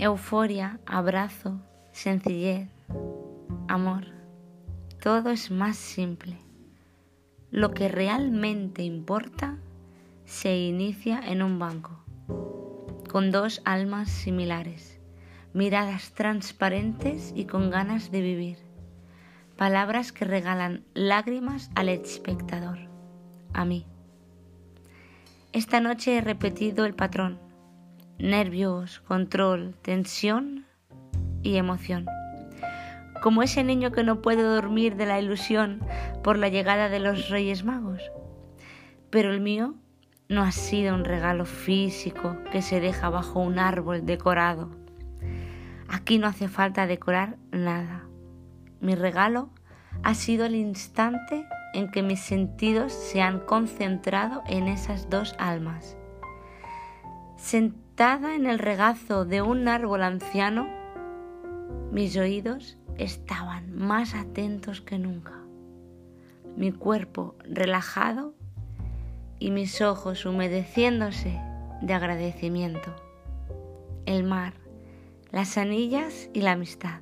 Euforia, abrazo, sencillez, amor. Todo es más simple. Lo que realmente importa se inicia en un banco, con dos almas similares, miradas transparentes y con ganas de vivir. Palabras que regalan lágrimas al espectador, a mí. Esta noche he repetido el patrón. Nervios, control, tensión y emoción. Como ese niño que no puede dormir de la ilusión por la llegada de los Reyes Magos. Pero el mío no ha sido un regalo físico que se deja bajo un árbol decorado. Aquí no hace falta decorar nada. Mi regalo ha sido el instante en que mis sentidos se han concentrado en esas dos almas. Sentada en el regazo de un árbol anciano, mis oídos estaban más atentos que nunca, mi cuerpo relajado y mis ojos humedeciéndose de agradecimiento. El mar, las anillas y la amistad.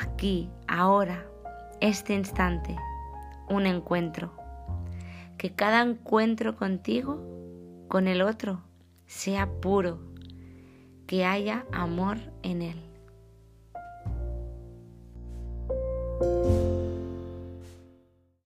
Aquí, ahora, este instante, un encuentro. Que cada encuentro contigo, con el otro, sea puro, que haya amor en él.